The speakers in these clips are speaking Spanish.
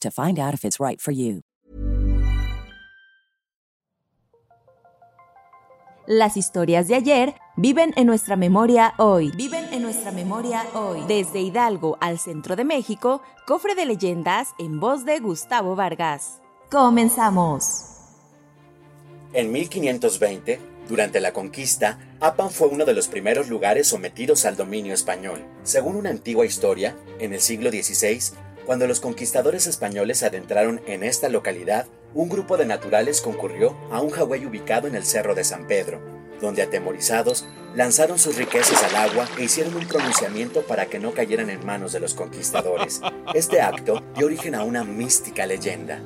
to find out if it's right for you. Las historias de ayer viven en nuestra memoria hoy. Viven en nuestra memoria hoy. Desde Hidalgo al centro de México, cofre de leyendas en voz de Gustavo Vargas. Comenzamos. En 1520, durante la conquista, Apan fue uno de los primeros lugares sometidos al dominio español. Según una antigua historia, en el siglo XVI, cuando los conquistadores españoles adentraron en esta localidad, un grupo de naturales concurrió a un jagüey ubicado en el Cerro de San Pedro, donde atemorizados lanzaron sus riquezas al agua e hicieron un pronunciamiento para que no cayeran en manos de los conquistadores. Este acto dio origen a una mística leyenda,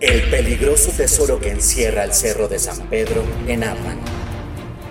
el peligroso tesoro que encierra el Cerro de San Pedro en Apan.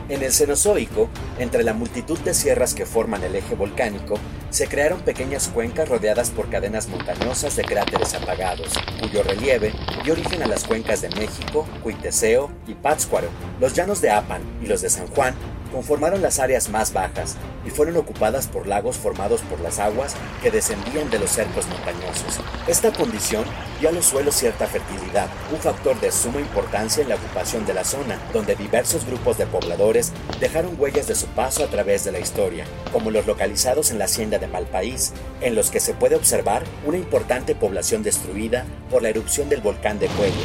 En el Cenozoico, entre la multitud de sierras que forman el eje volcánico, se crearon pequeñas cuencas rodeadas por cadenas montañosas de cráteres apagados, cuyo relieve dio origen a las cuencas de México, Cuiteseo y Pátzcuaro. Los llanos de Apan y los de San Juan conformaron las áreas más bajas y fueron ocupadas por lagos formados por las aguas que descendían de los cercos montañosos. Esta condición dio a los suelos cierta fertilidad, un factor de suma importancia en la ocupación de la zona, donde diversos grupos de pobladores dejaron huellas de su paso a través de la historia, como los localizados en la hacienda de Malpaís, en los que se puede observar una importante población destruida por la erupción del volcán de Cuello,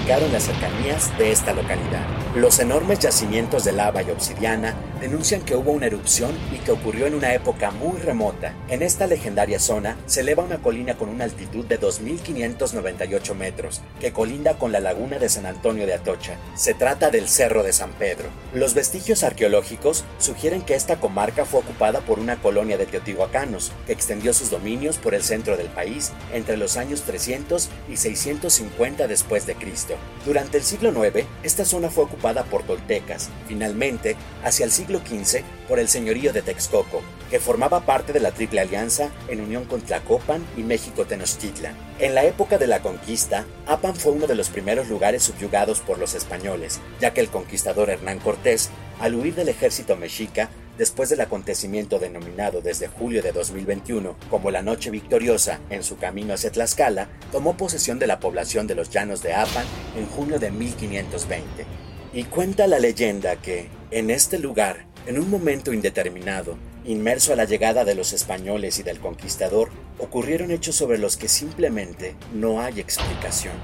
ubicado en las cercanías de esta localidad. Los enormes yacimientos de lava y obsidiana denuncian que hubo una erupción y que ocurrió en una época muy remota. En esta legendaria zona se eleva una colina con una altitud de 2.598 metros, que colinda con la laguna de San Antonio de Atocha. Se trata del Cerro de San Pedro. Los vestigios arqueológicos sugieren que esta comarca fue ocupada por una colonia de teotihuacanos, que extendió sus dominios por el centro del país entre los años 300 y 650 después de Cristo. Durante el siglo IX, esta zona fue ocupada por toltecas. Finalmente, hacia el siglo XV, por el señorío de Texcoco, que formaba parte de la Triple Alianza en unión con Tlacopan y México-Tenochtitlan. En la época de la conquista, Apan fue uno de los primeros lugares subyugados por los españoles, ya que el conquistador Hernán Cortés, al huir del ejército mexica, después del acontecimiento denominado desde julio de 2021 como la Noche Victoriosa en su camino hacia Tlaxcala, tomó posesión de la población de los llanos de Apan en junio de 1520. Y cuenta la leyenda que, en este lugar, en un momento indeterminado, inmerso a la llegada de los españoles y del conquistador, ocurrieron hechos sobre los que simplemente no hay explicación.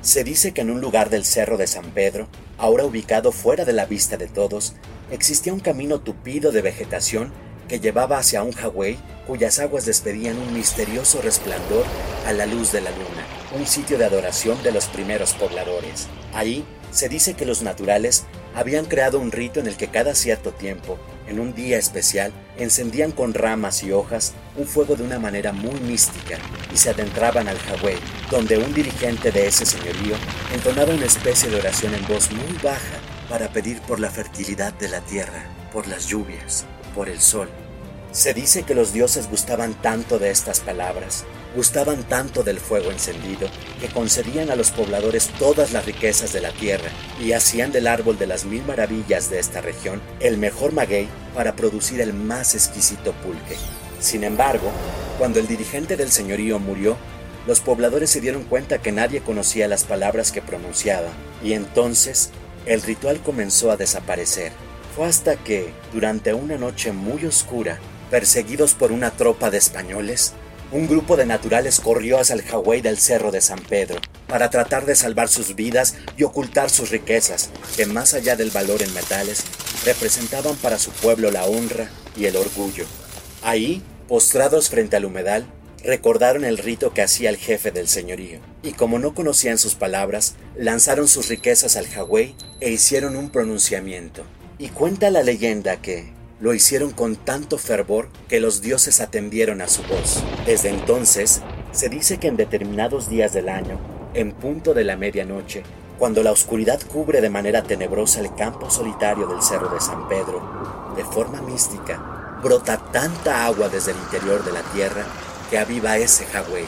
Se dice que en un lugar del Cerro de San Pedro, ahora ubicado fuera de la vista de todos, existía un camino tupido de vegetación que llevaba hacia un jagüey cuyas aguas despedían un misterioso resplandor a la luz de la luna, un sitio de adoración de los primeros pobladores. Ahí se dice que los naturales habían creado un rito en el que cada cierto tiempo, en un día especial, encendían con ramas y hojas un fuego de una manera muy mística y se adentraban al Hawái, donde un dirigente de ese señorío entonaba una especie de oración en voz muy baja para pedir por la fertilidad de la tierra, por las lluvias, por el sol. Se dice que los dioses gustaban tanto de estas palabras gustaban tanto del fuego encendido que concedían a los pobladores todas las riquezas de la tierra y hacían del árbol de las mil maravillas de esta región el mejor maguey para producir el más exquisito pulque. Sin embargo, cuando el dirigente del señorío murió, los pobladores se dieron cuenta que nadie conocía las palabras que pronunciaba y entonces el ritual comenzó a desaparecer. Fue hasta que, durante una noche muy oscura, perseguidos por una tropa de españoles, un grupo de naturales corrió hacia el Hawái del Cerro de San Pedro. para tratar de salvar sus vidas y ocultar sus riquezas, que más allá del valor en metales, representaban para su pueblo la honra y el orgullo. Ahí, postrados frente al humedal, recordaron el rito que hacía el jefe del señorío, y como no conocían sus palabras, lanzaron sus riquezas al Hawái e hicieron un pronunciamiento. Y cuenta la leyenda que lo hicieron con tanto fervor que los dioses atendieron a su voz. Desde entonces, se dice que en determinados días del año, en punto de la medianoche, cuando la oscuridad cubre de manera tenebrosa el campo solitario del Cerro de San Pedro, de forma mística, brota tanta agua desde el interior de la tierra que aviva ese Hawái.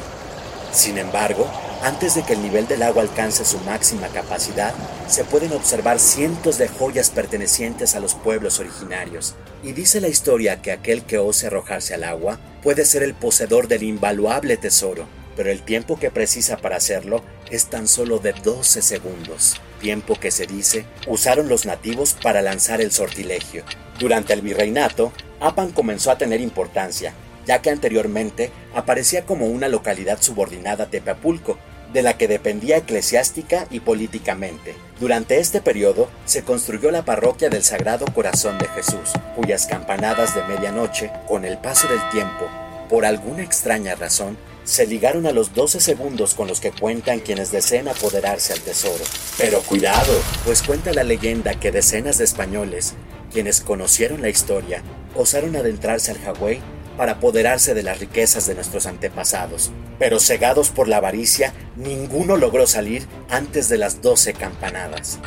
Sin embargo, antes de que el nivel del agua alcance su máxima capacidad, se pueden observar cientos de joyas pertenecientes a los pueblos originarios, y dice la historia que aquel que ose arrojarse al agua puede ser el poseedor del invaluable tesoro, pero el tiempo que precisa para hacerlo es tan solo de 12 segundos, tiempo que se dice usaron los nativos para lanzar el sortilegio. Durante el virreinato, Apan comenzó a tener importancia, ya que anteriormente aparecía como una localidad subordinada a Tepapulco, de la que dependía eclesiástica y políticamente. Durante este periodo se construyó la parroquia del Sagrado Corazón de Jesús, cuyas campanadas de medianoche, con el paso del tiempo, por alguna extraña razón, se ligaron a los 12 segundos con los que cuentan quienes deseen apoderarse al tesoro. Pero cuidado, pues cuenta la leyenda que decenas de españoles, quienes conocieron la historia, osaron adentrarse al Hawái para apoderarse de las riquezas de nuestros antepasados. Pero cegados por la avaricia, ninguno logró salir antes de las doce campanadas.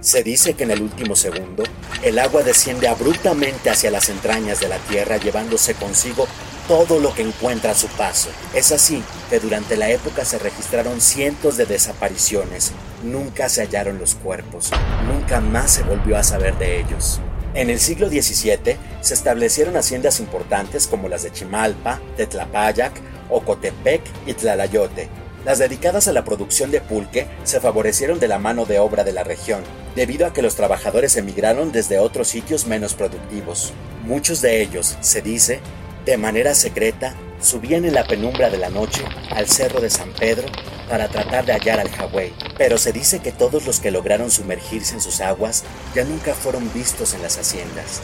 Se dice que en el último segundo, el agua desciende abruptamente hacia las entrañas de la tierra llevándose consigo todo lo que encuentra a su paso. Es así que durante la época se registraron cientos de desapariciones, nunca se hallaron los cuerpos, nunca más se volvió a saber de ellos. En el siglo XVII se establecieron haciendas importantes como las de Chimalpa, Tetlapayac, Ocotepec y Tlalayote. Las dedicadas a la producción de pulque se favorecieron de la mano de obra de la región, debido a que los trabajadores emigraron desde otros sitios menos productivos. Muchos de ellos, se dice, de manera secreta, subían en la penumbra de la noche al cerro de San Pedro para tratar de hallar al Hawái, pero se dice que todos los que lograron sumergirse en sus aguas ya nunca fueron vistos en las haciendas.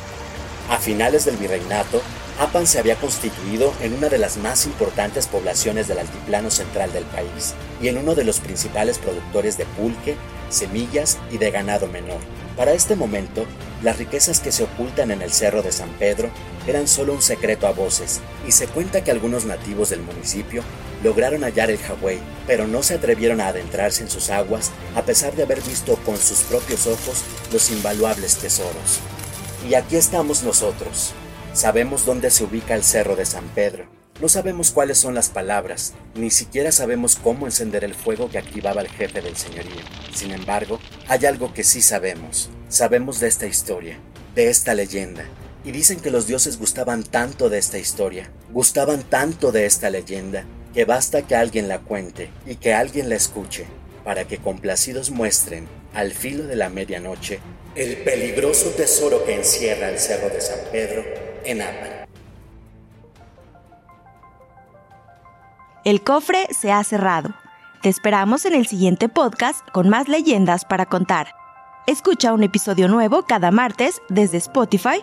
A finales del virreinato, Apan se había constituido en una de las más importantes poblaciones del altiplano central del país y en uno de los principales productores de pulque, semillas y de ganado menor. Para este momento, las riquezas que se ocultan en el Cerro de San Pedro eran solo un secreto a voces, y se cuenta que algunos nativos del municipio lograron hallar el Hawái, pero no se atrevieron a adentrarse en sus aguas a pesar de haber visto con sus propios ojos los invaluables tesoros. Y aquí estamos nosotros. Sabemos dónde se ubica el Cerro de San Pedro, no sabemos cuáles son las palabras, ni siquiera sabemos cómo encender el fuego que activaba el jefe del señorío. Sin embargo, hay algo que sí sabemos. Sabemos de esta historia, de esta leyenda. Y dicen que los dioses gustaban tanto de esta historia, gustaban tanto de esta leyenda, que basta que alguien la cuente y que alguien la escuche, para que complacidos muestren, al filo de la medianoche, el peligroso tesoro que encierra el Cerro de San Pedro en Apa. El cofre se ha cerrado. Te esperamos en el siguiente podcast con más leyendas para contar. Escucha un episodio nuevo cada martes desde Spotify,